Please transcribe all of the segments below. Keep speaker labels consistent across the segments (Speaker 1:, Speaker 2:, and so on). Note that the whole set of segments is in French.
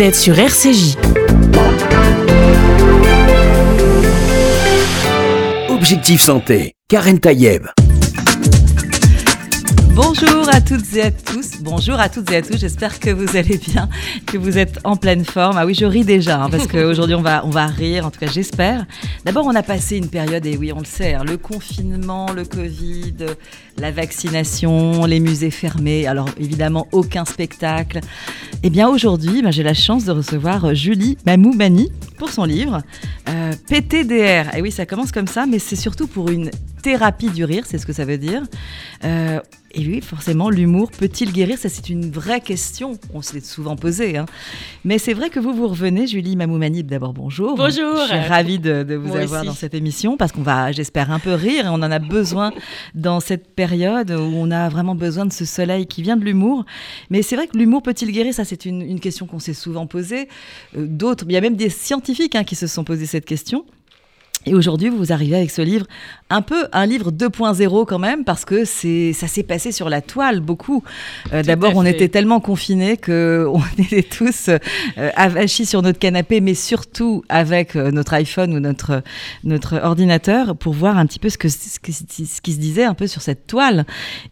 Speaker 1: Sur RCJ.
Speaker 2: Objectif Santé, Karen Tayeb.
Speaker 3: Bonjour à toutes et à tous. Bonjour à toutes et à tous. J'espère que vous allez bien, que vous êtes en pleine forme. Ah oui, je ris déjà hein, parce qu'aujourd'hui on va, on va rire. En tout cas, j'espère. D'abord, on a passé une période et oui, on le sait, hein, le confinement, le Covid, la vaccination, les musées fermés. Alors évidemment, aucun spectacle. Eh bien, aujourd'hui, ben, j'ai la chance de recevoir Julie Mamoumani pour son livre euh, PTDR. Et oui, ça commence comme ça, mais c'est surtout pour une thérapie du rire, c'est ce que ça veut dire. Euh, et oui, forcément, l'humour peut-il guérir? Ça, c'est une vraie question. On se l'est souvent posée. Hein. Mais c'est vrai que vous vous revenez, Julie Mamoumanib. D'abord, bonjour.
Speaker 4: Bonjour.
Speaker 3: Je suis ravie de, vous avoir dans cette émission parce qu'on va, j'espère, un peu rire et on en a besoin dans cette période où on a vraiment besoin de ce soleil qui vient de l'humour. Mais c'est vrai que l'humour peut-il guérir? Ça, c'est une, question qu'on s'est souvent posée. Euh, d'autres, il y a même des scientifiques hein, qui se sont posés cette question. Et aujourd'hui, vous arrivez avec ce livre, un peu un livre 2.0 quand même, parce que c'est ça s'est passé sur la toile beaucoup. Euh, d'abord, on était tellement confinés que on était tous euh, avachis sur notre canapé, mais surtout avec euh, notre iPhone ou notre notre ordinateur pour voir un petit peu ce que ce qui, ce qui se disait un peu sur cette toile.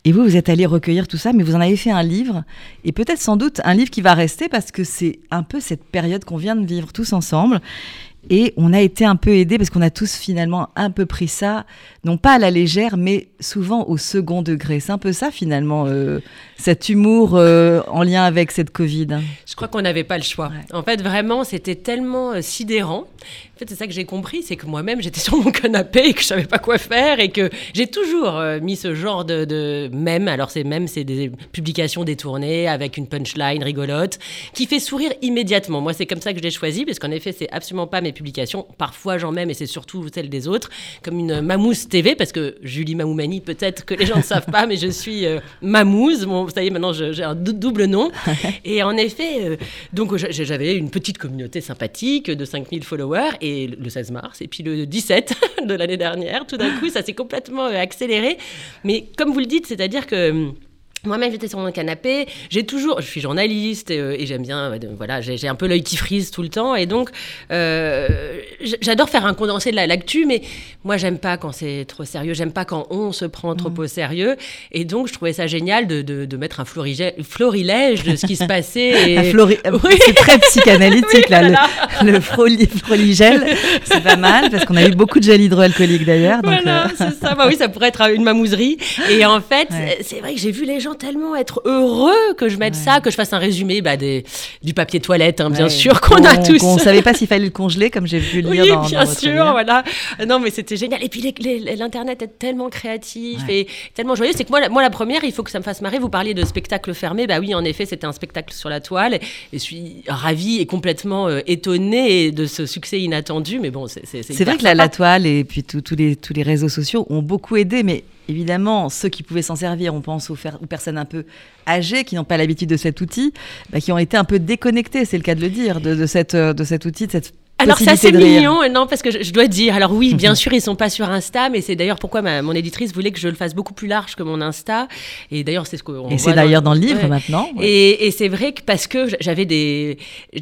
Speaker 3: Et vous, vous êtes allé recueillir tout ça, mais vous en avez fait un livre, et peut-être sans doute un livre qui va rester parce que c'est un peu cette période qu'on vient de vivre tous ensemble. Et on a été un peu aidés parce qu'on a tous finalement un peu pris ça, non pas à la légère, mais souvent au second degré. C'est un peu ça finalement, euh, cet humour euh, en lien avec cette Covid.
Speaker 4: Je crois qu'on n'avait pas le choix. En fait, vraiment, c'était tellement euh, sidérant. En fait, c'est ça que j'ai compris, c'est que moi-même, j'étais sur mon canapé et que je savais pas quoi faire et que j'ai toujours mis ce genre de, de mème. Alors, ces mèmes, c'est des publications détournées avec une punchline rigolote qui fait sourire immédiatement. Moi, c'est comme ça que je l'ai choisi parce qu'en effet, c'est absolument pas mes publications. Parfois, j'en mets, mais c'est surtout celles des autres, comme une Mamouze TV parce que Julie Mamoumani, peut-être que les gens ne savent pas, mais je suis Mamouze. Bon, vous savez, maintenant j'ai un double nom. et en effet, euh, donc j'avais une petite communauté sympathique de 5000 followers et le 16 mars, et puis le 17 de l'année dernière, tout d'un coup, ça s'est complètement euh, accéléré. Mais comme vous le dites, c'est-à-dire que hum, moi-même, j'étais sur mon canapé. J'ai toujours, je suis journaliste euh, et, j'aime bien, euh, voilà, j'ai un peu l'œil qui frise tout le temps et donc euh, j'adore faire un condensé de la l'actu, mais moi j'aime pas quand c'est trop sérieux, j'aime pas quand on se prend trop mmh. au sérieux et donc je trouvais ça génial de, de, mettre un florilège de ce qui se passait.
Speaker 3: Et... C'est très psychanalytique là, le, le floligel, c'est pas mal parce qu'on a eu beaucoup de gel hydroalcoolique d'ailleurs.
Speaker 4: Voilà, c'est ça. Bah oui, ça pourrait être une mamouserie et en fait, c'est vrai que j'ai vu les gens tellement être heureux que je mette ça, que je fasse un résumé bah, des, du papier toilette, hein, bien sûr, qu'on a tous.
Speaker 3: On ne savait pas s'il fallait le congeler, comme j'ai vu le lire
Speaker 4: oui, bien sûr, voilà. Non, mais c'était génial. Et puis l'Internet est tellement créatif et tellement joyeux. C'est que moi la, moi, la première, il faut que ça me fasse marrer. Vous parliez de spectacle fermé. Bah oui, en effet, c'était un spectacle sur la toile. Et je suis ravie et complètement euh, étonnée de ce succès inattendu. Mais bon, c'est
Speaker 3: C'est vrai que la, la, toile et puis tous les, tous les réseaux sociaux ont beaucoup aidé, mais évidemment, ceux qui pouvaient s'en servir, on pense aux, personnes un peu âgées qui n'ont pas l'habitude de cet outil, bah, qui ont été un peu déconnectées, c'est le cas de le dire, de, de cet outil, de cette
Speaker 4: alors ça c'est mignon, non parce que je, dois dire. Alors oui, bien sûr ils sont pas sur Insta, mais c'est d'ailleurs pourquoi ma, mon éditrice voulait que je le fasse beaucoup plus large que mon Insta. Et d'ailleurs c'est ce qu'on.
Speaker 3: Et c'est d'ailleurs dans, le livre maintenant.
Speaker 4: Et, et c'est vrai que parce que j'avais des,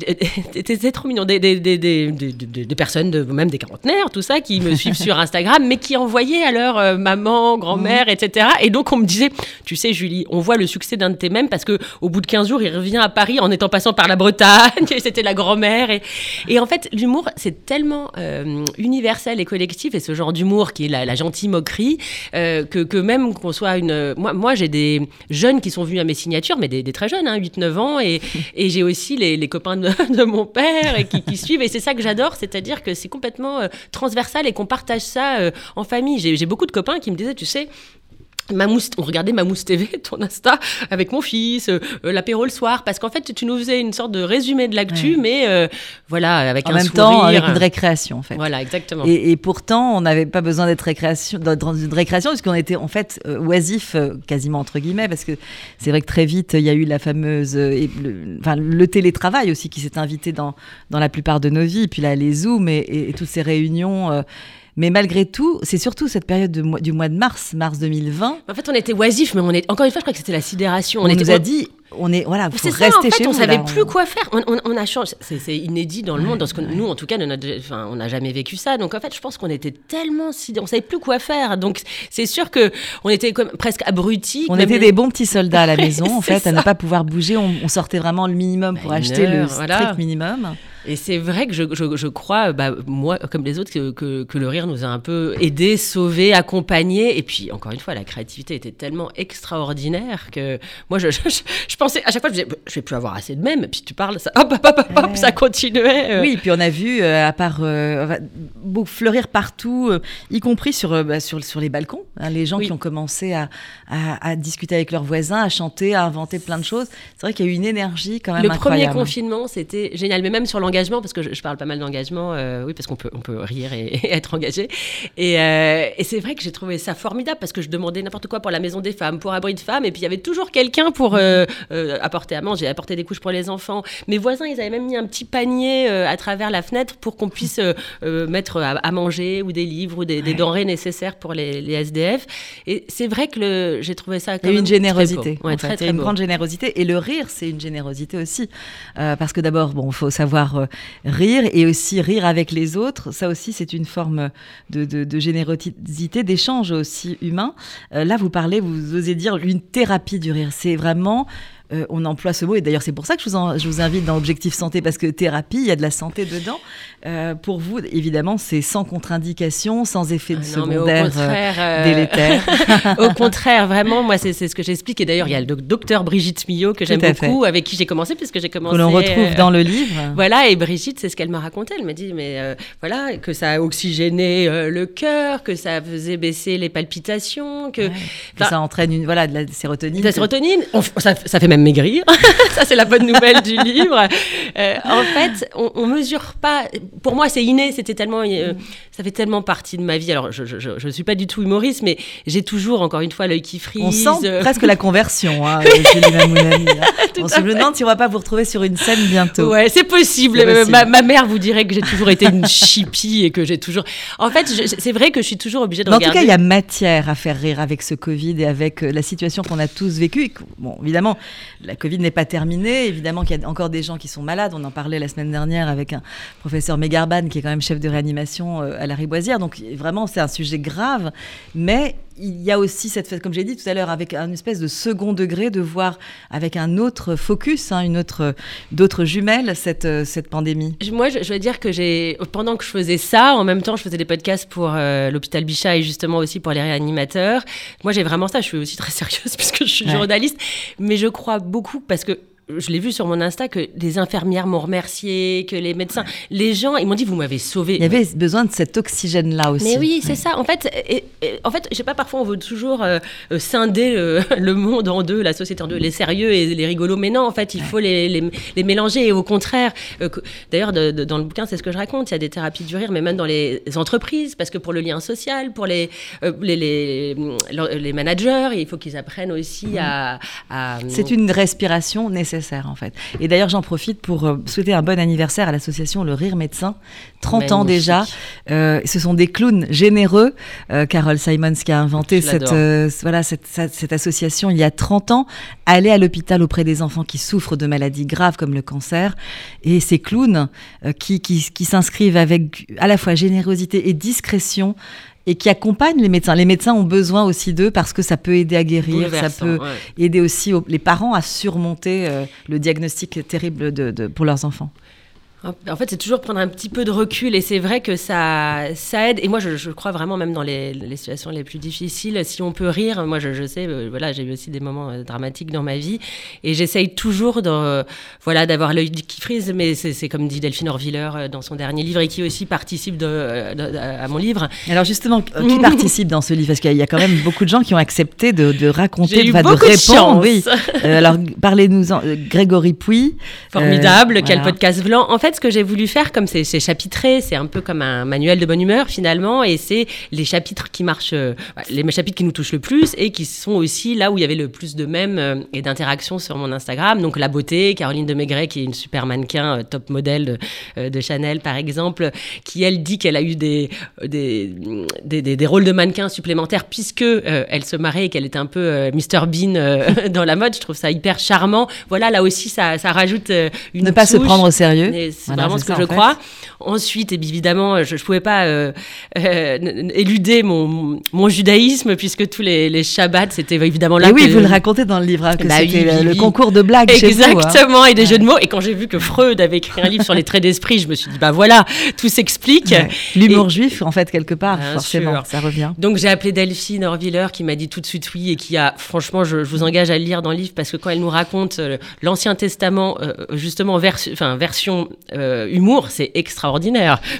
Speaker 4: c'était trop mignon, des, des, des, des, personnes, de, même des quarantenaires, tout ça, qui me suivent sur Instagram, mais qui envoyaient à leur euh, maman, grand-mère, etc. Et donc on me disait, tu sais Julie, on voit le succès d'un de tes mèmes parce que au bout de 15 jours il revient à Paris en étant passant par la Bretagne, c'était la grand-mère. Et, et en fait c'est tellement euh, universel et collectif, et ce genre d'humour qui est la, gentille moquerie, euh, que, même qu'on soit une... Moi, moi j'ai des jeunes qui sont venus à mes signatures, mais des, très jeunes, hein, 8-9 ans, et, et j'ai aussi les, copains de, mon père et qui, suivent, et c'est ça que j'adore, c'est-à-dire que c'est complètement euh, transversal et qu'on partage ça en famille. J'ai beaucoup de copains qui me disaient, tu sais, Mamousse, on regardait Mamousse TV, ton Insta, avec mon fils, euh, euh, l'apéro le soir, parce qu'en fait, tu nous faisais une sorte de résumé de l'actu, mais euh, voilà, avec
Speaker 3: en
Speaker 4: un
Speaker 3: même temps, avec une récréation, en fait.
Speaker 4: Voilà, exactement.
Speaker 3: Et, pourtant, on n'avait pas besoin d'être récréation, d'une récréation, puisqu'on était en fait oisif, quasiment entre guillemets, parce que c'est vrai que très vite, il y a eu la fameuse, le, enfin, le télétravail aussi qui s'est invité dans, dans la plupart de nos vies, puis là, les Zooms et, et toutes ces réunions mais malgré tout, c'est surtout cette période du mois de mars, mars 2020.
Speaker 4: En fait, on était oisifs, mais on est encore une fois, je crois que c'était la sidération.
Speaker 3: On, nous a dit, on est voilà, faut rester ça, en fait,
Speaker 4: on
Speaker 3: ne
Speaker 4: savait plus quoi faire. On, a changé, c'est inédit dans le monde, parce que nous, en tout cas, enfin, on n'a jamais vécu ça. Donc en fait, je pense qu'on était tellement, on savait plus quoi faire. Donc c'est sûr que on était comme presque abrutis.
Speaker 3: On était des bons petits soldats à la maison, en fait, à ne pas pouvoir bouger. On, sortait vraiment le minimum pour bah, acheter le strict minimum.
Speaker 4: Et c'est vrai que je, je, je crois, bah, moi, comme les autres, que, que, que, le rire nous a un peu aidés, sauvés, accompagnés. Et puis, encore une fois, la créativité était tellement extraordinaire que moi, je, je, pensais, à chaque fois, je disais, je vais plus avoir assez de même. Et puis tu parles, ça, hop, hop, hop, hop ça continuait.
Speaker 3: Euh. Oui, et puis on a vu, euh, à part euh, fleurir partout, y compris sur, bah, sur, sur les balcons, hein, les gens qui ont commencé à, à, à, discuter avec leurs voisins, à chanter, à inventer plein de choses. C'est vrai qu'il y a eu une énergie quand même
Speaker 4: le
Speaker 3: incroyable.
Speaker 4: Premier confinement, c'était génial. Mais même sur l'engagement, parce que je, parle pas mal d'engagement, euh, oui, parce qu'on peut, on peut rire et, être engagé. Et, euh, et c'est vrai que j'ai trouvé ça formidable parce que je demandais n'importe quoi pour la maison des femmes, pour abri de femmes, et puis il y avait toujours quelqu'un pour euh, apporter à manger, apporter des couches pour les enfants. Mes voisins, ils avaient même mis un petit panier à travers la fenêtre pour qu'on puisse mettre à, manger ou des livres ou des, denrées nécessaires pour les, les SDF. Et c'est vrai que j'ai trouvé ça
Speaker 3: comme une générosité, très, très, très, une grande générosité. Et le rire, c'est une générosité aussi, parce que d'abord, bon, il faut savoir rire et aussi rire avec les autres. Ça aussi, c'est une forme de, générosité, d'échange aussi humain. Euh, là, vous parlez, vous osez dire une thérapie du rire. C'est vraiment euh, on emploie ce mot, et d'ailleurs c'est pour ça que je vous, je vous, invite dans Objectif Santé, parce que thérapie, il y a de la santé dedans. Euh, pour vous, évidemment, c'est sans contre-indication, sans effet de ah secondaire euh, délétère.
Speaker 4: au contraire, vraiment, moi c'est ce que j'explique, et d'ailleurs il y a le docteur Brigitte Millot que j'aime beaucoup, avec qui j'ai commencé, puisque j'ai commencé...
Speaker 3: Que l'on retrouve dans le livre.
Speaker 4: Voilà, et Brigitte, c'est ce qu'elle m'a raconté, elle m'a dit, mais voilà, que ça a oxygéné le cœur, que ça faisait baisser les palpitations, que...
Speaker 3: ça entraîne une, voilà, de la sérotonine.
Speaker 4: De la sérotonine, ça, ça fait même maigrir. ça, c'est la bonne nouvelle du livre. Euh, en fait, on, on, mesure pas. Pour moi, c'est inné. C'était tellement, euh, ça fait tellement partie de ma vie. Alors, je, je, suis pas du tout humoriste, mais j'ai toujours, encore une fois, l'œil qui frise.
Speaker 3: On sent presque la conversion, hein, On se demande si on va pas vous retrouver sur une scène bientôt.
Speaker 4: Ouais, c'est possible. Ma, mère vous dirait que j'ai toujours été une chipie et que j'ai toujours. En fait, c'est vrai que je suis toujours obligée de
Speaker 3: regarder. En tout cas, il y a matière à faire rire avec ce Covid et avec euh, la situation qu'on a tous vécue. Bon, évidemment, la Covid n'est pas terminée. Évidemment qu'il y a encore des gens qui sont malades. On en parlait la semaine dernière avec un professeur Megarban, qui est quand même chef de réanimation euh, à la Riboisière. Donc vraiment, c'est un sujet grave. Mais il y a aussi cette fête, comme j'ai dit tout à l'heure, avec un espèce de second degré de voir avec un autre focus, hein, une autre, d'autres jumelles cette, euh, cette pandémie.
Speaker 4: Moi, je, veux dire que j'ai, pendant que je faisais ça, en même temps, je faisais des podcasts pour euh, l'hôpital Bichat et justement aussi pour les réanimateurs. Moi, j'ai vraiment ça. Je suis aussi très sérieuse puisque je suis journaliste, mais je crois beaucoup parce que je l'ai vu sur mon Insta que des infirmières m'ont remercié, que les médecins, les gens, ils m'ont dit vous m'avez sauvé.
Speaker 3: Il y avait besoin de cet oxygène là aussi.
Speaker 4: Mais oui, c'est ça. En fait, et, en fait, je sais pas. Parfois, on veut toujours euh, euh, scinder le, monde en deux, la société en deux, les sérieux et les rigolos. Mais non, en fait, il faut les, les, mélanger. Et au contraire, euh, d'ailleurs, dans le bouquin, c'est ce que je raconte. Il y a des thérapies du rire, mais même dans les entreprises, parce que pour le lien social, pour les les, les, managers, il faut qu'ils apprennent aussi à
Speaker 3: c'est une respiration nécessaire en fait. Et d'ailleurs, j'en profite pour euh, souhaiter un bon anniversaire à l'association Le Rire Médecin, 30 ans déjà. Euh, ce sont des clowns généreux. Euh, Carole Simons qui a inventé cette, voilà, cette, cette, association il y a 30 ans, aller à l'hôpital auprès des enfants qui souffrent de maladies graves comme le cancer. Et ces clowns qui, qui, qui s'inscrivent avec à la fois générosité et discrétion et qui accompagnent les médecins. Les médecins ont besoin aussi d'eux parce que ça peut aider à guérir, ça peut aider aussi les parents à surmonter euh, le diagnostic terrible de, pour leurs enfants.
Speaker 4: En fait, c'est toujours prendre un petit peu de recul et c'est vrai que ça, ça aide. Et moi, je, crois vraiment, même dans les, situations les plus difficiles, si on peut rire, moi, je, sais, euh, voilà, j'ai eu aussi des moments euh, dramatiques dans ma vie et j'essaye toujours de, voilà, d'avoir l'œil qui frise. Mais c'est comme dit Delphine Orviller euh, dans son dernier livre et qui aussi participe de, à mon livre.
Speaker 3: Alors, justement, qui participe dans ce livre? Parce qu'il y a quand même beaucoup de gens qui ont accepté de, raconter,
Speaker 4: de,
Speaker 3: de
Speaker 4: répondre.
Speaker 3: oui. alors, parlez-nous-en. Grégory Pouy.
Speaker 4: Formidable, quel podcast blanc. En fait, fait, ce que j'ai voulu faire, comme c'est chapitré, c'est un peu comme un manuel de bonne humeur finalement, et c'est les chapitres qui marchent, euh, les chapitres qui nous touchent le plus et qui sont aussi là où il y avait le plus de mèmes euh, et d'interactions sur mon Instagram. Donc la beauté, Caroline de Maigret, qui est une super mannequin, top modèle de, de, Chanel par exemple, qui elle dit qu'elle a eu des des, des, des, rôles de mannequin supplémentaires puisque elle se mariait et qu'elle était un peu Mr Bean dans la mode. Je trouve ça hyper charmant. Voilà, là aussi, ça, ça rajoute une
Speaker 3: ne pas se prendre au sérieux.
Speaker 4: C'est vraiment ce que je crois. Ensuite, évidemment, je ne pouvais pas euh, euh, éluder mon, mon, judaïsme, puisque tous les, les Shabbats, c'était évidemment là.
Speaker 3: Et oui, vous le racontez dans le livre, hein, que bah c'était le, concours de blagues
Speaker 4: Exactement,
Speaker 3: chez vous,
Speaker 4: Exactement, et des jeux de mots. Et quand j'ai vu que Freud avait écrit un livre sur les traits d'esprit, je me suis dit, bah voilà, tout s'explique.
Speaker 3: L'humour juif, en fait, quelque part, forcément, ça revient.
Speaker 4: Donc j'ai appelé Delphine Orviller, qui m'a dit tout de suite oui, et qui a, franchement, je, vous engage à le lire dans le livre, parce que quand elle nous raconte euh, l'Ancien Testament, justement, enfin, version humour, c'est extraordinaire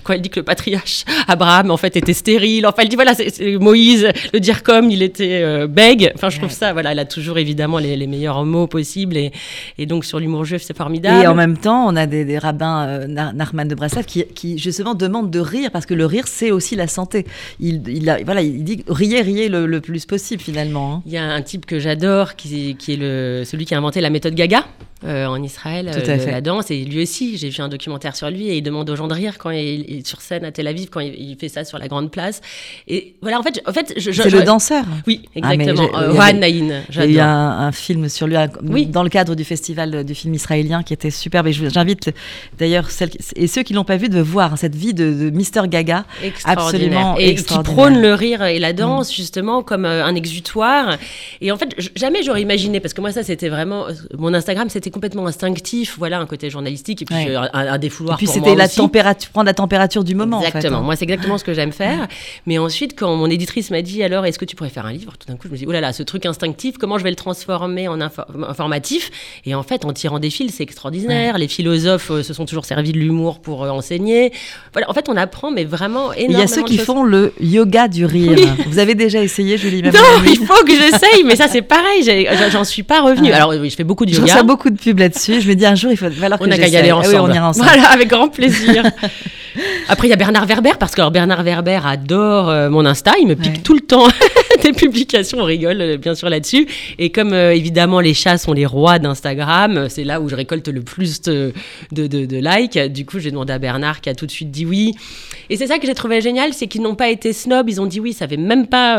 Speaker 4: quand elle dit que le patriarche Abraham en fait était stérile. Enfin, elle dit voilà, c'est Moïse, le dire comme il était euh, bègue. Enfin, je trouve ça, voilà, elle a toujours évidemment les, meilleurs mots possibles et, et donc sur l'humour juif, c'est formidable.
Speaker 3: Et en même temps, on a des, rabbins, euh, Nachman de Breslev, qui, qui, justement demandent de rire parce que le rire, c'est aussi la santé. Il, il voilà, il dit riez, riez le, plus possible finalement.
Speaker 4: Hein. Il y a un type que j'adore qui, qui est le, celui qui a inventé la méthode Gaga. Euh, en Israël, Tout euh, la danse. Et lui aussi, j'ai vu un documentaire sur lui et il demande aux gens de rire quand il, est sur scène à Tel Aviv, quand il, fait ça sur la grande place. Et voilà, en fait, en fait
Speaker 3: c'est le danseur.
Speaker 4: Oui, ah, exactement. Ah, Juan Naïn.
Speaker 3: Il y a un, un, film sur lui oui. dans le cadre du festival du film israélien qui était superbe. Et j'invite d'ailleurs celles et ceux qui l'ont pas vu de voir cette vie de, de Mister Gaga, absolument
Speaker 4: et qui prône le rire et la danse mm. justement comme euh, un exutoire. Et en fait, jamais j'aurais imaginé parce que moi ça c'était vraiment mon Instagram c'était complètement instinctif, voilà, un côté journalistique et puis euh, un, défouloir.
Speaker 3: Et puis c'était la température, prendre la température du moment.
Speaker 4: Exactement.
Speaker 3: En fait,
Speaker 4: hein. Moi, c'est exactement ce que j'aime faire. Mais ensuite, quand mon éditrice m'a dit, alors, est-ce que tu pourrais faire un livre? Tout d'un coup, je me dis, oh là là, ce truc instinctif, comment je vais le transformer en informatif? Et en fait, en tirant des fils, c'est extraordinaire. Les philosophes euh, se sont toujours servis de l'humour pour euh, enseigner. Voilà, en fait, on apprend, mais vraiment énormément.
Speaker 3: Il y a ceux qui font le yoga du rire. Vous avez déjà essayé, Julie
Speaker 4: Non, il faut que j'essaye, mais ça, c'est pareil. J'en suis pas revenue. Alors, oui, je fais beaucoup de yoga.
Speaker 3: Je reçois beaucoup de pub là-dessus. Je me dis un jour, il faut falloir
Speaker 4: on
Speaker 3: a
Speaker 4: qu'à y aller ensemble. Ah oui, on ira ensemble. Voilà, avec grand plaisir. Après, il y a Bernard Werber, parce que Bernard Werber adore euh, mon Insta, il me pique tout le temps des publications, on rigole euh, bien sûr là-dessus. Et comme euh, évidemment les chats sont les rois d'Instagram, c'est là où je récolte le plus de, de, de, likes. Du coup, j'ai demandé à Bernard qui a tout de suite dit oui. Et c'est ça que j'ai trouvé génial, c'est qu'ils n'ont pas été snobs, ils ont dit oui, ça fait même pas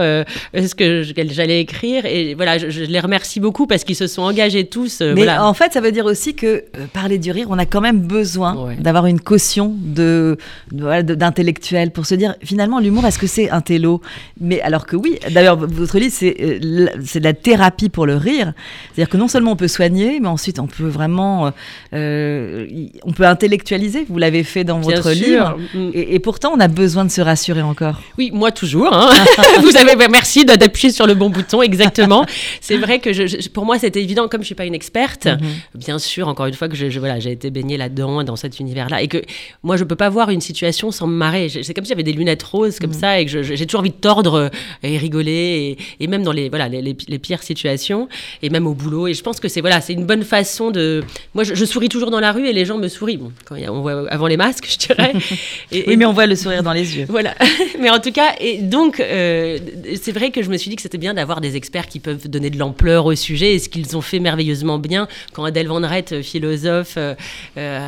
Speaker 4: ce que j'allais écrire. Et voilà, je, les remercie beaucoup parce qu'ils se sont engagés tous.
Speaker 3: Mais en fait, ça veut dire aussi que parler du rire, on a quand même besoin d'avoir une caution de d'intellectuel pour se dire finalement l'humour est-ce que c'est un télo? Mais alors que oui d'ailleurs votre livre c'est euh, c'est de la thérapie pour le rire c'est-à-dire que non seulement on peut soigner mais ensuite on peut vraiment euh, on peut intellectualiser vous l'avez fait dans votre livre mm. et, pourtant on a besoin de se rassurer encore
Speaker 4: oui moi toujours hein. vous avez bah, merci d'appuyer sur le bon bouton exactement c'est vrai que je, pour moi c'était évident comme je suis pas une experte mm-hmm. bien sûr encore une fois que je, voilà j'ai été baignée là-dedans dans cet univers là et que moi je peux pas voir une situation sans me marrer. C'est comme si j'avais des lunettes roses comme mm. ça et que j'ai toujours envie de tordre euh, et rigoler et, même dans les, voilà, les, pires situations et même au boulot. Et je pense que c'est voilà, c'est une bonne façon de. Moi, je, souris toujours dans la rue et les gens me sourient. Bon, quand on voit avant les masques, je dirais.
Speaker 3: Et, oui, mais on voit le sourire dans les yeux.
Speaker 4: Voilà. mais en tout cas, et donc, euh, c'est vrai que je me suis dit que c'était bien d'avoir des experts qui peuvent donner de l'ampleur au sujet et ce qu'ils ont fait merveilleusement bien quand Adèle Van philosophe, euh,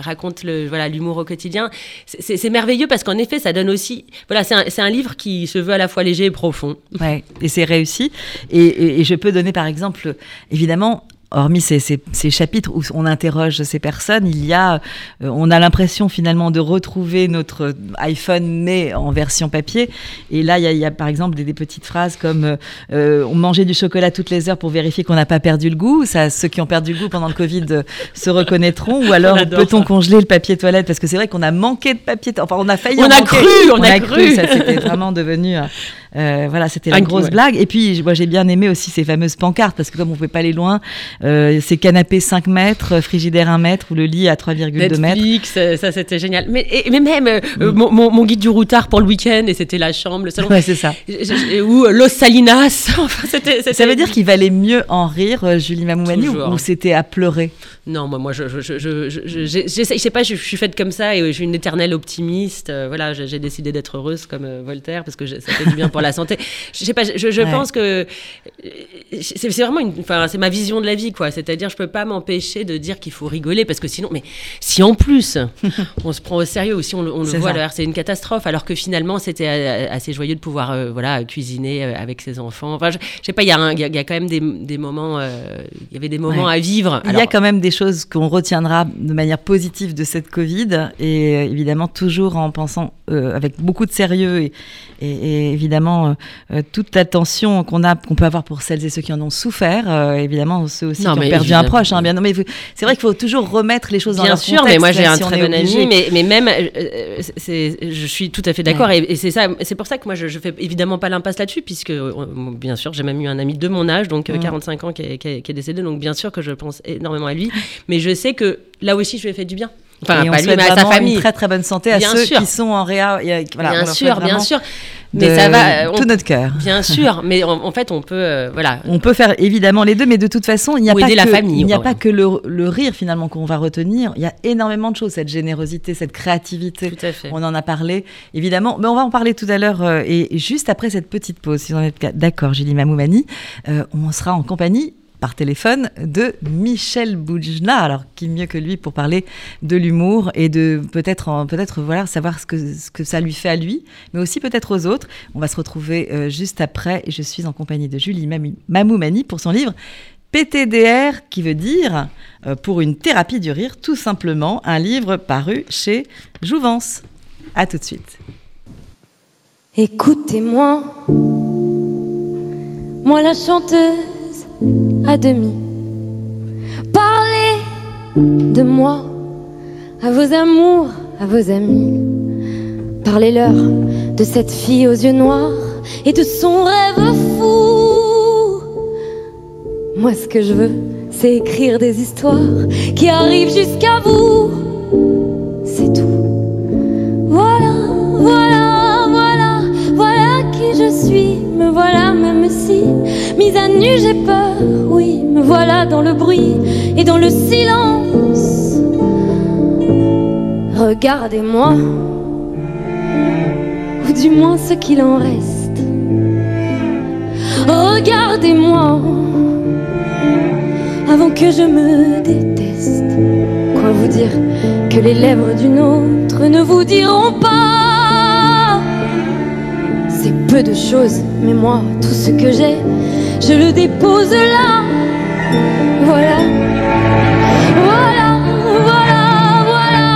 Speaker 4: raconte le voilà l'humour au quotidien. C'est merveilleux parce qu'en effet, ça donne aussi. Voilà, c'est un, livre qui se veut à la fois léger et profond.
Speaker 3: Ouais, et c'est réussi. et, je peux donner par exemple, évidemment, hormis ces, chapitres où on interroge ces personnes, il y a, euh, on a l'impression finalement de retrouver notre iPhone mais en version papier. Et là, il y a, par exemple des, petites phrases comme euh, on mangeait du chocolat toutes les heures pour vérifier qu'on n'a pas perdu le goût. Ça, ceux qui ont perdu le goût pendant le Covid euh, se reconnaîtront. Ou alors peut-on congeler le papier toilette? Parce que c'est vrai qu'on a manqué de papier. Enfin, on a failli.
Speaker 4: On a cru, on, a, cru.
Speaker 3: Ça c'était vraiment devenu voilà, c'était la grosse blague. Et puis, moi, j'ai bien aimé aussi ces fameuses pancartes, parce que comme on ne pouvait pas aller loin, ces canapés 5 mètres, frigidaire 1 mètre ou le lit à 3,2 mètres.
Speaker 4: ça, ça c'était génial. Mais, mais même mm. mon, mon, guide du routard pour le week-end, et c'était la chambre, le salon.
Speaker 3: Ouais, c'est ça.
Speaker 4: Ou Los Salinas. enfin,
Speaker 3: Ça veut dire qu'il valait mieux en rire, Julie Mamoumani, ou, ou c'était à pleurer?
Speaker 4: Non, moi, moi je, je, je, je, je sais pas, je, suis faite comme ça et je suis une éternelle optimiste. Euh, voilà, j'ai décidé d'être heureuse comme euh, Voltaire parce que ça fait du bien pour la santé. Je sais pas, je, pense que c'est vraiment une, enfin, c'est ma vision de la vie, quoi. C'est-à-dire, je peux pas m'empêcher de dire qu'il faut rigoler parce que sinon, mais si en plus on se prend au sérieux ou si on, on le voit, alors c'est une catastrophe. Alors que finalement, c'était assez joyeux de pouvoir, euh, voilà, cuisiner avec ses enfants. Enfin, je, sais pas, il y, y, a quand même des, des moments, il y avait des moments à vivre.
Speaker 3: Il y a quand même des choses qu'on retiendra de manière positive de cette Covid et euh, évidemment toujours en pensant euh, avec beaucoup de sérieux et, et, évidemment euh, toute l'attention qu'on a qu'on peut avoir pour celles et ceux qui en ont souffert évidemment ceux aussi qui ont perdu un proche hein, bien mais c'est vrai qu'il faut toujours remettre les choses dans
Speaker 4: bien
Speaker 3: leur
Speaker 4: sûr
Speaker 3: mais
Speaker 4: moi j'ai un très bon ami mais, mais même je suis tout à fait d'accord et, c'est ça c'est pour ça que moi je, je fais évidemment pas l'impasse là-dessus puisque bien sûr j'ai même eu un ami de mon âge donc 45 mmh. ans qui est, qui est décédé donc bien sûr que je pense énormément à lui mais je sais que là aussi je lui ai fait du bien
Speaker 3: Enfin, et on souhaite à sa famille. Une très très bonne santé à ceux qui sont en réa.
Speaker 4: Voilà, bien sûr, bien sûr. Mais ça va.
Speaker 3: Tout notre cœur.
Speaker 4: Bien sûr, mais en, fait, on peut, euh, voilà.
Speaker 3: On peut faire évidemment les deux, mais de toute façon, il n'y a pas que, la famille, il n'y a pas que le, rire finalement qu'on va retenir. Il y a énormément de choses, cette générosité, cette créativité.
Speaker 4: Tout à fait.
Speaker 3: On en a parlé, évidemment, mais on va en parler tout à l'heure euh, et juste après cette petite pause, si vous en êtes d'accord, Julie Mamoumani, euh, on sera en compagnie par téléphone de Michel Boujna. Alors, qui mieux que lui pour parler de l'humour et de peut-être peut-être voilà, savoir ce que, ce que ça lui fait à lui, mais aussi peut-être aux autres. On va se retrouver euh, juste après je suis en compagnie de Julie Mamoumani pour son livre PTDR, qui veut dire euh, pour une thérapie du rire, tout simplement, un livre paru chez Jouvence. À tout de suite.
Speaker 1: Écoutez-moi, moi la chanteuse à demi. Parlez de moi à vos amours, à vos amis. Parlez-leur de cette fille aux yeux noirs et de son rêve fou. Moi, ce que je veux, c'est écrire des histoires qui arrivent jusqu'à vous. Mise à nu, j'ai peur, oui, me voilà dans le bruit et dans le silence. Regardez-moi, ou du moins ce qu'il en reste. Regardez-moi, avant que je me déteste. Quoi vous dire que les lèvres d'une autre ne vous diront pas? C'est peu de choses, mais moi, tout ce que j'ai, je le dépose là. Voilà, voilà, voilà, voilà,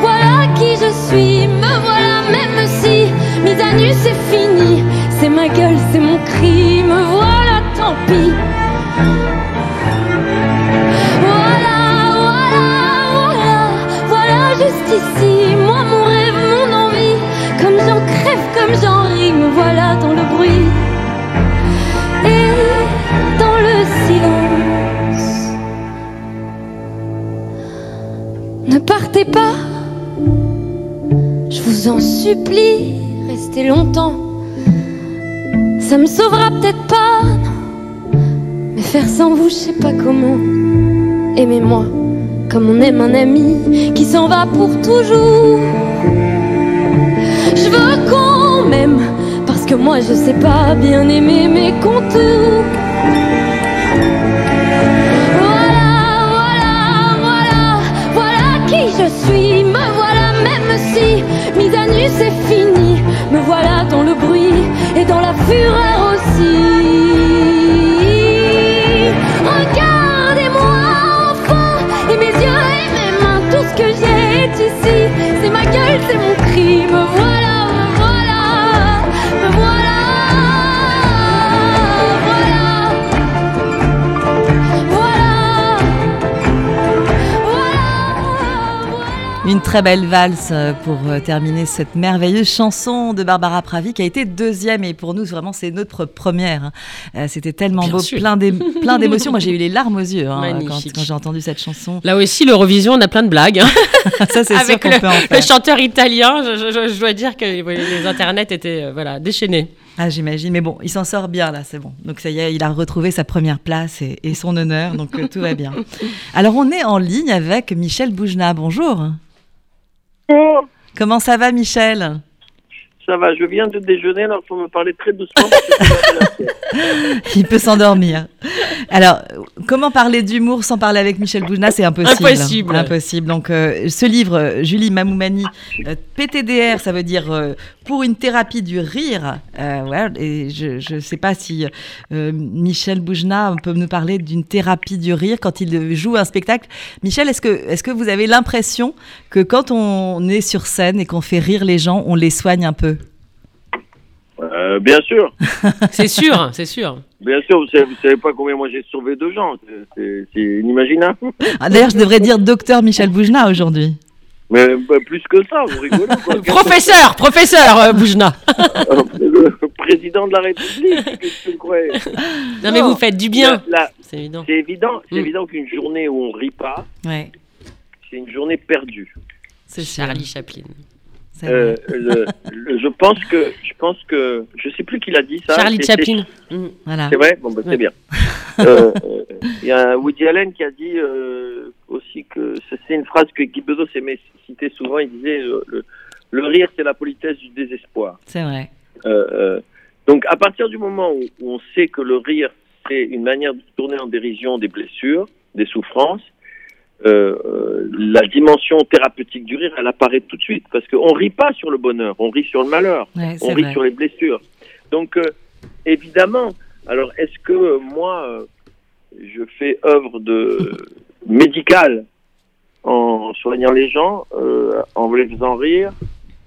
Speaker 1: voilà qui je suis. Me voilà, même si mise à nu c'est fini. C'est ma gueule, c'est mon cri. Me voilà, tant pis. Voilà, voilà, voilà, voilà, juste ici. Moi, mon rêve, mon envie. Comme j'en crève, comme j'en ris. Me voilà dans le bruit. Ne partez pas, je vous en supplie, restez longtemps. Ça me sauvera peut-être pas, mais faire sans vous, je sais pas comment. Aimez-moi comme on aime un ami qui s'en va pour toujours. Je veux qu'on m'aime que moi je sais pas bien aimer mes contours. c'est fini. Me voilà dans le bruit et dans la fureur aussi.
Speaker 3: Très belle valse euh, pour euh, terminer cette merveilleuse chanson de Barbara Pravi qui a été deuxième et pour nous vraiment c'est notre première. Euh, c'était tellement beau, plein d'émotions. Moi j'ai eu les larmes aux yeux hein, quand, j'ai entendu cette chanson.
Speaker 4: Là aussi l'Eurovision on a plein de blagues. Hein. Ça c'est sûr qu'on peut en faire. Le chanteur italien, je, dois dire que les internets étaient voilà déchaînés.
Speaker 3: Ah, j'imagine. Mais bon, il s'en sort bien, là, c'est bon. Donc, ça y est, il a retrouvé sa première place et, son honneur. Donc, tout va bien. Alors, on est en ligne avec Michel Boujna. Bonjour. Comment ça va, Michel?
Speaker 5: Ça va, je viens de déjeuner, alors il faut me parler très doucement.
Speaker 3: il peut s'endormir. Alors, comment parler d'humour sans parler avec Michel Boujna? C'est impossible.
Speaker 4: Impossible.
Speaker 3: Impossible. Donc, euh, ce livre, euh, Julie Mamoumani, euh, PTDR, ça veut dire pour une thérapie du rire. Ouais, et je ne sais pas si Michel Boujna peut nous parler d'une thérapie du rire quand il joue un spectacle. Michel, est-ce que, est que vous avez l'impression que quand on est sur scène et qu'on fait rire les gens, on les soigne un peu?
Speaker 5: Bien sûr.
Speaker 4: c'est sûr, c'est sûr.
Speaker 5: Bien sûr, vous savez, savez pas combien moi j'ai sauvé de gens. C'est inimaginable.
Speaker 3: Ah, D'ailleurs, je devrais dire docteur Michel Boujna aujourd'hui.
Speaker 5: Mais bah, plus que ça, vous rigolez quoi.
Speaker 4: professeur, professeur euh, Boujna.
Speaker 5: le président de la République, qu'est-ce que vous croyez
Speaker 4: Non, mais vous faites du bien.
Speaker 5: C'est évident. C'est évident, mm. évident qu'une journée où on rit pas, ouais. c'est une journée perdue.
Speaker 4: C'est Charlie Chaplin.
Speaker 5: Euh, je pense que je pense que je sais plus qui l'a dit ça.
Speaker 4: Charlie Chaplin.
Speaker 5: Mm. Voilà. C'est vrai? Bon, ben, c'est bien. Euh, euh, il y a Woody Allen qui a dit aussi que c'est une phrase que Guy Bedos aimait citer souvent. Il disait le, le rire c'est la politesse du désespoir.
Speaker 3: C'est vrai.
Speaker 5: donc à partir du moment où, où on sait que le rire c'est une manière de tourner en dérision des blessures, des souffrances, euh, la dimension thérapeutique du rire, elle apparaît tout de suite parce qu'on rit pas sur le bonheur, on rit sur le malheur, on rit sur les blessures. Donc euh, évidemment, alors est-ce que moi euh, je fais œuvre de médicale en soignant les gens, en les faisant rire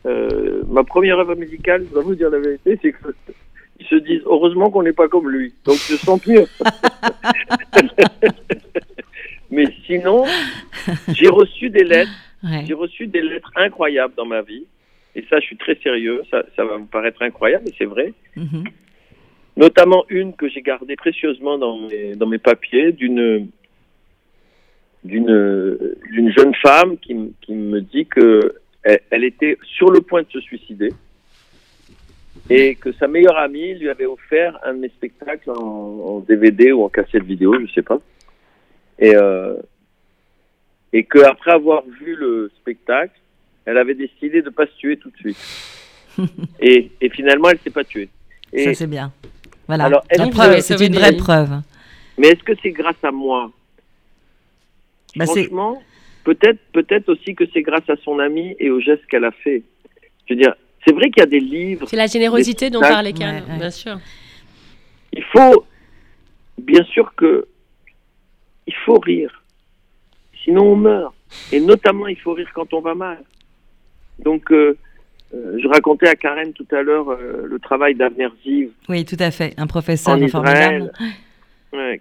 Speaker 5: Ma première œuvre médicale, je dois vous dire la vérité, c'est que ils se disent heureusement qu'on n'est pas comme lui, donc je sens mieux. Mais sinon, j'ai reçu des lettres. J'ai reçu des lettres incroyables dans ma vie. Et ça, je suis très sérieux. Ça, ça va vous paraître incroyable, mais c'est vrai. Mhm. Notamment une que j'ai gardée précieusement dans mes, dans mes papiers d'une d'une d'une jeune femme qui, qui me dit que elle, était sur le point de se suicider et que sa meilleure amie lui avait offert un de mes spectacles en, en DVD ou en cassette vidéo, je sais pas. Et, euh, et qu'après avoir vu le spectacle, elle avait décidé de ne pas se tuer tout de suite. et, et, finalement, elle ne s'est pas tuée.
Speaker 3: Et Ça, c'est bien. Voilà. Alors, c'est une vraie preuve.
Speaker 5: Mais est-ce que c'est grâce à moi? Bah, Franchement, peut-être peut-être aussi que c'est grâce à son amie et au geste qu'elle a fait. Je veux dire, c'est vrai qu'il y a des livres.
Speaker 4: C'est la générosité dont parlait Karen, bien sûr.
Speaker 5: Il faut, bien sûr que il faut rire. Sinon, on meurt. Et notamment, il faut rire quand on va mal. Donc, euh, euh, je racontais à Karen tout à l'heure euh, le travail d'Avner Ziv.
Speaker 3: Oui, tout à fait. Un professeur
Speaker 5: en Israël,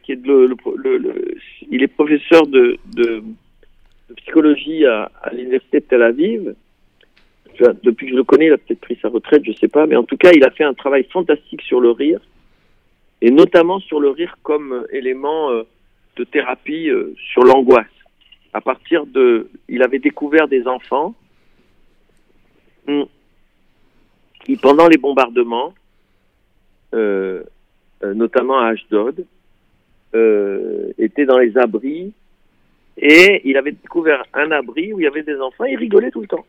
Speaker 5: qui est le, il est professeur de, de, psychologie à, à l'université de Tel Aviv. Depuis que je le connais, il a peut-être pris sa retraite, je ne sais pas, mais en tout cas, il a fait un travail fantastique sur le rire, et notamment sur le rire comme élément de thérapie euh, sur l'angoisse. À partir de, il avait découvert des enfants hmm, qui, pendant les bombardements, euh, euh, notamment à Ashdod, étaient dans les abris et il avait découvert un abri où il y avait des enfants. Et il rigolait tout le temps.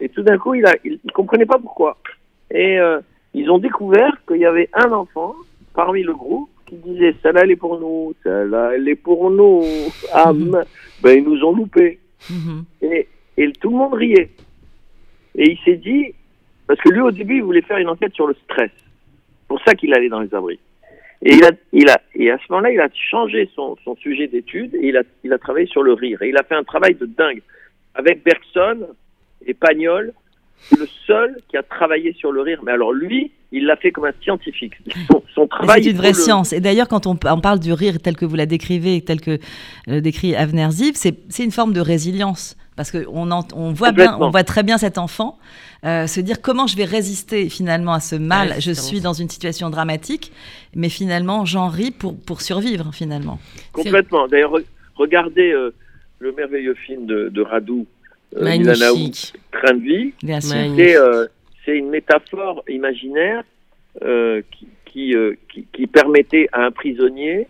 Speaker 5: Et tout d'un coup, il, a, il, comprenait pas pourquoi. Et ils ont découvert qu'il y avait un enfant parmi le groupe qui disait celle-là elle est pour nous, celle-là elle est pour nous, ah, ben ils nous ont loupé. Mhm. et, et, tout le monde riait. Et il s'est dit, parce que lui au début il voulait faire une enquête sur le stress, pour ça qu'il allait dans les abris. Et il a, il a, et à ce moment-là, il a changé son, son sujet d'étude et il a, il a travaillé sur le rire. Et il a fait un travail de dingue avec Bergson et Pagnol le seul qui a travaillé sur le rire. Mais alors lui, il l'a fait comme un scientifique.
Speaker 3: Son, travail. C'est une vraie science. Et d'ailleurs, quand on, parle du rire tel que vous la décrivez, tel que le décrit Avner Ziv, c'est une forme de résilience. Parce qu'on on voit, bien, on voit très bien cet enfant euh, se dire comment je vais résister finalement à ce mal. je suis dans une situation dramatique, mais finalement, j'en ris pour, pour survivre finalement.
Speaker 5: Complètement. D'ailleurs, regardez euh, le merveilleux film de, de Radou,
Speaker 4: euh, Magnifique.
Speaker 5: Train de vie. C'est une métaphore imaginaire qui, qui, qui, qui, permettait à un prisonnier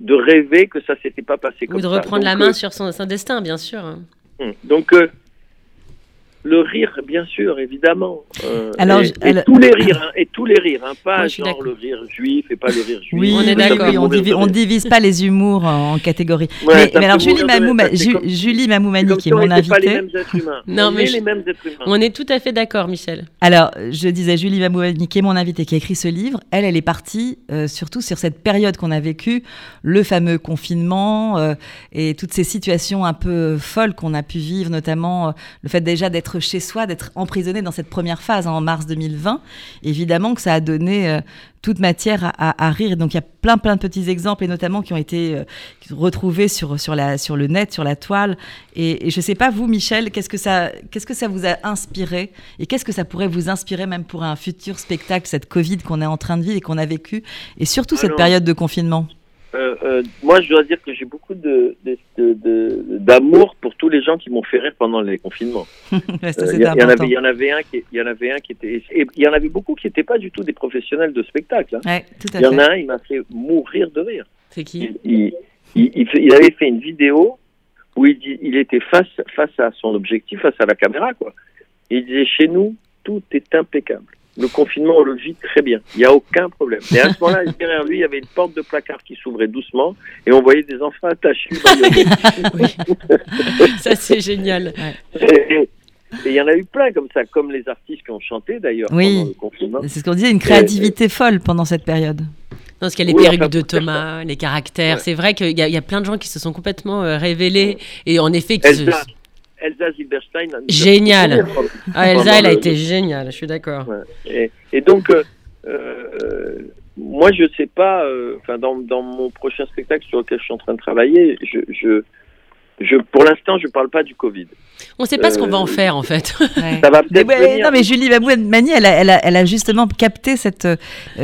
Speaker 5: de rêver que ça s'était pas passé comme
Speaker 4: ça. Ou de reprendre la main sur son, destin, bien sûr.
Speaker 5: Hmm. Donc, euh, le rire, bien sûr, évidemment. Euh, Alors, et, tous les rires, hein, et tous les rires, hein, pas genre le rire juif et pas le rire juif.
Speaker 3: Oui, on est d'accord. on, ne divise pas les humours en, catégories. mais, alors, Julie, Mamoumani, qui est mon invitée.
Speaker 4: non, mais les mêmes êtres humains. On est tout à fait d'accord, Michel.
Speaker 3: Alors, je disais, Julie Mamoumani, qui est mon invitée, qui a écrit ce livre, elle, elle est partie euh, surtout sur cette période qu'on a vécue, le fameux confinement euh, et toutes ces situations un peu folles qu'on a pu vivre, notamment le fait déjà d'être chez soi, d'être emprisonné dans cette première phase hein, en mars 2020. Évidemment que ça a donné euh, toute matière à, rire. Donc il y a plein plein de petits exemples et notamment qui ont été euh, retrouvés sur, sur, la, sur le net, sur la toile. Et, je ne sais pas vous, Michel, qu'est-ce que ça qu'est-ce que ça vous a inspiré? Et qu'est-ce que ça pourrait vous inspirer même pour un futur spectacle, cette Covid qu'on est en train de vivre et qu'on a vécu, et surtout cette période de confinement?
Speaker 5: Euh, euh, moi, je dois dire que j'ai beaucoup de, d'amour pour tous les gens qui m'ont fait rire pendant les confinements.
Speaker 3: Il y, en
Speaker 5: avait, y en avait un qui, il y en avait un qui était, il y en avait beaucoup qui n'étaient pas du tout des professionnels de spectacle.
Speaker 3: Hein.
Speaker 5: il y en a un, il m'a fait mourir de rire.
Speaker 3: C'est qui?
Speaker 5: Il, il, avait fait une vidéo où il, il était face, face à son objectif, face à la caméra, quoi. il disait chez nous, tout est impeccable le confinement, on le vit très bien. Il n'y a aucun problème. Et à ce moment-là, derrière lui, il y avait une porte de placard qui s'ouvrait doucement et on voyait des enfants attachés.
Speaker 4: ça, c'est génial.
Speaker 5: Et, il y en a eu plein comme ça, comme les artistes qui ont chanté d'ailleurs pendant le confinement.
Speaker 3: C'est ce qu'on disait, une créativité folle pendant cette période.
Speaker 4: Non, parce qu'il y a les perruques de Thomas, les caractères. C'est vrai qu'il y, y, a plein de gens qui se sont complètement euh, révélés et en effet qui se
Speaker 5: Elsa Zilberstein.
Speaker 4: Génial. Ah, Elsa, elle a été géniale, je suis d'accord.
Speaker 5: Et, donc, euh, euh, moi, je sais pas, euh, dans, dans, mon prochain spectacle sur lequel je suis en train de travailler, je, je, je pour l'instant, je parle pas du Covid.
Speaker 4: On ne sait pas ce qu'on va en euh, faire en fait.
Speaker 5: Ça va peut-être.
Speaker 3: non, mais Julie Mani, elle a, elle, a, elle a, justement capté cette, euh,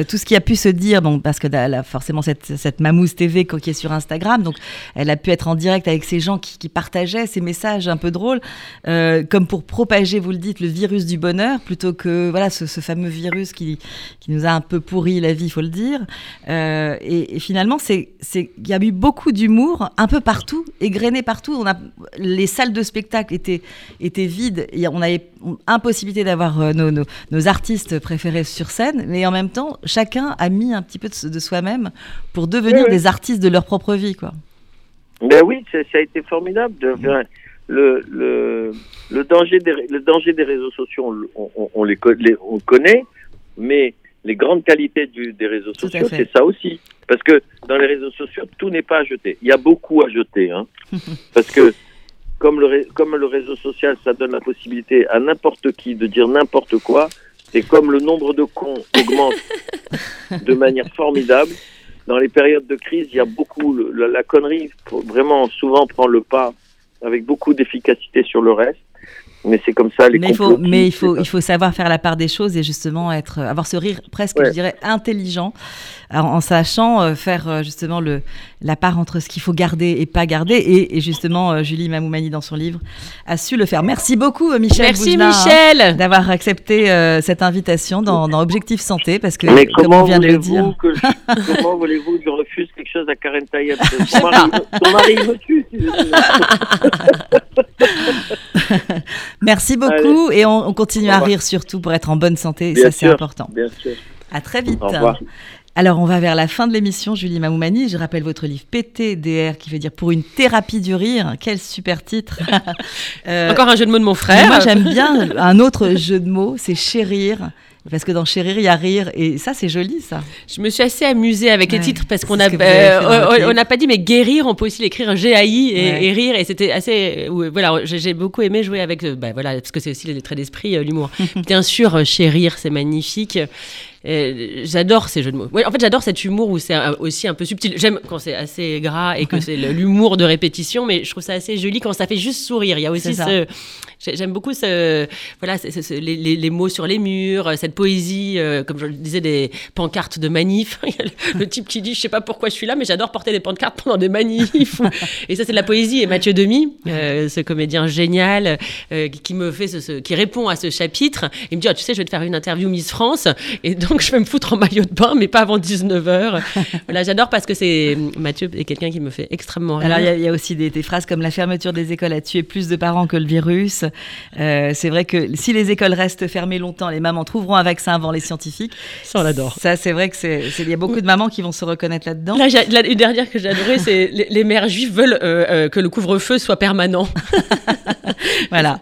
Speaker 3: tout ce qui a pu se dire, bon, parce qu'elle a forcément cette, cette Mamouze TV qui est sur Instagram, donc elle a pu être en direct avec ces gens qui, qui partageaient ces messages un peu drôles, euh, comme pour propager, vous le dites, le virus du bonheur, plutôt que voilà ce, ce fameux virus qui, qui nous a un peu pourri la vie, il faut le dire. et, et, finalement, c'est il y a eu beaucoup d'humour un peu partout, égrené partout. On a les salles de spectacle étaient était, vide. on avait impossibilité d'avoir euh, nos, nos, artistes préférés sur scène, mais en même temps, chacun a mis un petit peu de, soi-même pour devenir des artistes de leur propre vie, quoi.
Speaker 5: Ben oui, ça, a été formidable. De, le, le, le, danger des, le danger des réseaux sociaux, on, les, on connaît, mais les grandes qualités du, des réseaux sociaux, c'est ça aussi. Parce que dans les réseaux sociaux, tout n'est pas à jeter. Il y a beaucoup à jeter. Hein. Parce que comme le, comme le réseau social, ça donne la possibilité à n'importe qui de dire n'importe quoi, et comme le nombre de cons augmente de manière formidable, dans les périodes de crise, il y a beaucoup, la, la connerie vraiment souvent prend le pas avec beaucoup d'efficacité sur le reste mais c'est comme ça les
Speaker 3: mais il faut mais il faut il faut savoir faire la part des choses et justement être avoir ce rire presque je dirais intelligent en, sachant euh, faire euh, justement le la part entre ce qu'il faut garder et pas garder. Et, justement euh, Julie Mamoumani dans son livre a su le faire. Merci beaucoup Michel
Speaker 4: merci Michel.
Speaker 3: d'avoir accepté cette invitation dans, dans, Objectif Santé parce que comme on vient de le dire.
Speaker 5: comment voulez-vous que je refuse quelque chose à Karen Tayeb son mari, son mari me tue
Speaker 3: Merci beaucoup et on, continue à rire surtout pour être en bonne santé. ça, c'est important.
Speaker 5: Bien sûr.
Speaker 3: À très vite. Alors, on va vers la fin de l'émission, Julie Mamoumani. Je rappelle votre livre PTDR, qui veut dire pour une thérapie du rire. Quel super titre.
Speaker 4: Euh, Encore un jeu de mots de mon frère.
Speaker 3: Moi, j'aime bien un autre jeu de mots, c'est chérir Parce que dans Chérir, il y a rire. Et ça, c'est joli, ça.
Speaker 4: Je me suis assez amusée avec les titres parce qu'on a, euh, on n'a pas dit, mais guérir, on peut aussi l'écrire G-A-I et, rire. Et c'était assez. voilà, j'ai beaucoup aimé jouer avec. Bah, voilà, parce que c'est aussi les traits d'esprit, l'humour. Bien sûr, Chérir, c'est magnifique. J'adore ces jeux de mots. en fait, j'adore cet humour où c'est aussi un peu subtil. J'aime quand c'est assez gras et que c'est l'humour de répétition, mais je trouve ça assez joli quand ça fait juste sourire. Il y a aussi ce. J'aime beaucoup ce, voilà, les, mots sur les murs, cette poésie, euh, comme je le disais, des pancartes de manifs. le, type qui dit Je sais pas pourquoi je suis là, mais j'adore porter des pancartes pendant des manifs. et ça, c'est de la poésie. Et Mathieu Demi, euh, ce comédien génial, euh, qui me fait ce, qui répond à ce chapitre, il me dit ah, Tu sais, je vais te faire une interview Miss France. Et donc, donc je vais me foutre en maillot de bain, mais pas avant 19h. voilà, j'adore parce que c'est Mathieu est quelqu'un qui me fait extrêmement rire.
Speaker 3: Alors il y, a aussi des, phrases comme la fermeture des écoles a tué plus de parents que le virus. Euh, c'est vrai que si les écoles restent fermées longtemps, les mamans trouveront un vaccin avant les scientifiques.
Speaker 4: Ça on l'adore.
Speaker 3: Ça c'est vrai que c'est il y a beaucoup de mamans qui vont se reconnaître là-dedans.
Speaker 4: Là, une dernière que j'ai adorée, c'est les, mères juives veulent euh, euh, que le couvre-feu soit permanent.
Speaker 3: voilà.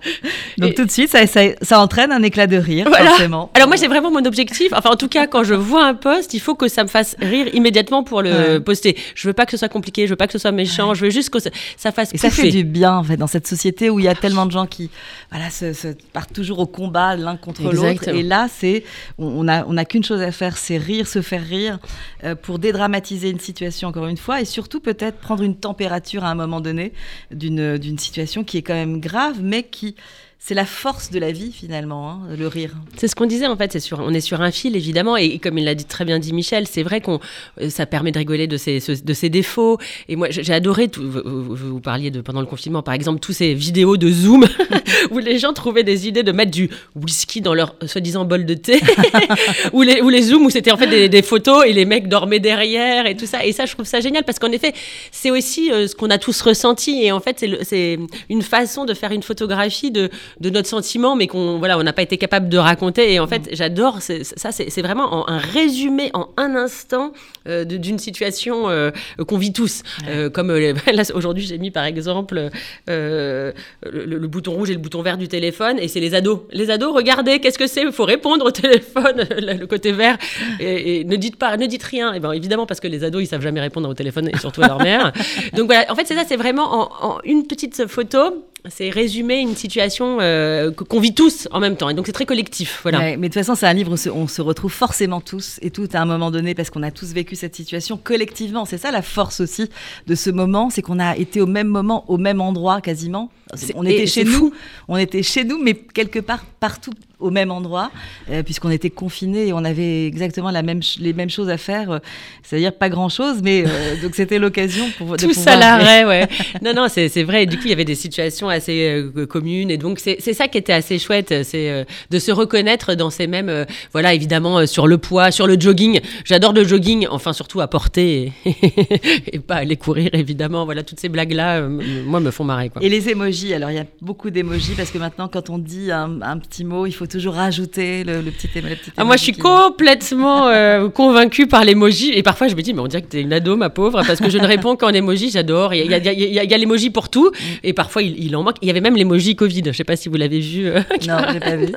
Speaker 3: Donc tout de suite ça, ça, entraîne un éclat de rire forcément.
Speaker 4: Alors moi c'est vraiment mon objectif. Enfin tout cas, quand je vois un post, il faut que ça me fasse rire immédiatement pour le poster. Je veux pas que ce soit compliqué, je veux pas que ce soit méchant, je veux juste que ça fasse.
Speaker 3: Et ça fait du bien en fait dans cette société où il y a tellement de gens qui, voilà, se, partent toujours au combat l'un contre l'autre. Et là, c'est, on a, on a qu'une chose à faire, c'est rire, se faire rire, euh, pour dédramatiser une situation encore une fois, et surtout peut-être prendre une température à un moment donné d'une situation qui est quand même grave, mais qui c'est la force de la vie finalement, hein, le rire.
Speaker 4: C'est ce qu'on disait en fait, on est sur un fil évidemment, et, comme il l'a très bien dit Michel, c'est vrai qu'on, euh, ça permet de rigoler de ses, de ses défauts. Et moi, j'ai adoré, tout, vous, parliez de pendant le confinement, par exemple, tous ces vidéos de Zoom où les gens trouvaient des idées de mettre du whisky dans leur soi-disant bol de thé, ou les, ou les Zooms où c'était en fait des, photos et les mecs dormaient derrière et tout ça. Et ça, je trouve ça génial parce qu'en effet, c'est aussi euh, ce qu'on a tous ressenti, et en fait, c'est une façon de faire une photographie de de notre sentiment, mais qu'on voilà, on n'a pas été capable de raconter. Et en fait, mm. j'adore ça. C'est vraiment un résumé en un instant euh, d'une situation euh, qu'on vit tous. Euh, comme aujourd'hui, j'ai mis par exemple le, bouton rouge et le bouton vert du téléphone, et c'est les ados. Les ados, regardez, qu'est-ce que c'est? Il faut répondre au téléphone, le côté vert, et, ne dites pas, ne dites rien. Et ben évidemment parce que les ados, ils savent jamais répondre au téléphone, et surtout à leur mère. Donc voilà, en fait, c'est ça, c'est vraiment en, une petite photo c'est résumer une situation euh, qu'on vit tous en même temps. Et donc c'est très collectif. Voilà.
Speaker 3: mais de toute façon, c'est un livre où on se retrouve forcément tous et toutes à un moment donné parce qu'on a tous vécu cette situation collectivement. C'est ça la force aussi de ce moment, c'est qu'on a été au même moment, au même endroit quasiment. On était chez nous, on était chez nous, mais quelque part partout au même endroit, euh, puisqu'on était confinés et on avait exactement la même, les mêmes choses à faire, euh, c'est-à-dire pas grand-chose, mais euh, donc c'était l'occasion pour
Speaker 4: tout ça l'arrêt, ouais. non, non, c'est vrai. du coup, il y avait des situations assez communes, et donc c'est ça qui était assez chouette, c'est de se reconnaître dans ces mêmes, voilà, évidemment sur le poids, sur le jogging. J'adore le jogging, enfin surtout à porter et, et, pas aller courir, évidemment. Voilà, toutes ces blagues là, moi me font marrer. Quoi.
Speaker 3: Et les émojis, alors il y a beaucoup d'émojis parce que maintenant, quand on dit un, un petit mot, il faut toujours rajouter le, petit, petit
Speaker 4: ah, Moi, je suis complètement euh, convaincue par l'emoji. Et parfois, je me dis, mais on dirait que t'es une ado, ma pauvre, parce que je ne réponds qu'en emoji. J'adore. Il y a, y a, l'emoji pour tout. Mm. Et parfois, il, en manque. Il y avait même l'emoji Covid. Je ne sais pas si vous l'avez vu.
Speaker 3: Euh, non, je l'ai pas vu.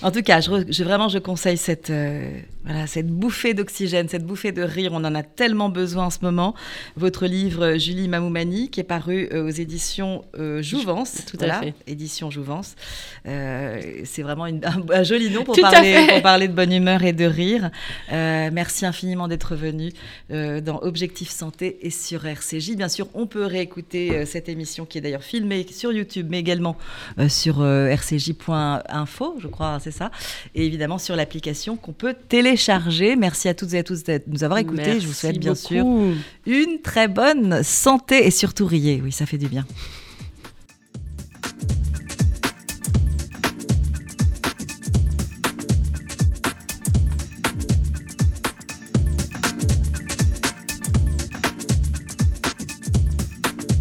Speaker 3: En tout cas, je, vraiment, je conseille cette, euh, voilà, cette bouffée d'oxygène, cette bouffée de rire. On en a tellement besoin en ce moment. Votre livre, Julie Mamoumani, qui est paru euh, aux éditions euh, Jouvence.
Speaker 4: Tout à fait.
Speaker 3: Éditions Jouvence. c'est vraiment un, joli nom pour parler, pour parler, de bonne humeur et de rire. merci infiniment d'être venu dans Objectif Santé et sur RCJ. Bien sûr, on peut réécouter cette émission qui est d'ailleurs filmée sur YouTube, mais également sur rcj.info, je crois c'est ça. Et évidemment sur l'application qu'on peut télécharger. Merci à toutes et à tous de nous avoir écoutés. Je vous souhaite bien sûr une très bonne santé et surtout riez. Oui, ça fait du bien.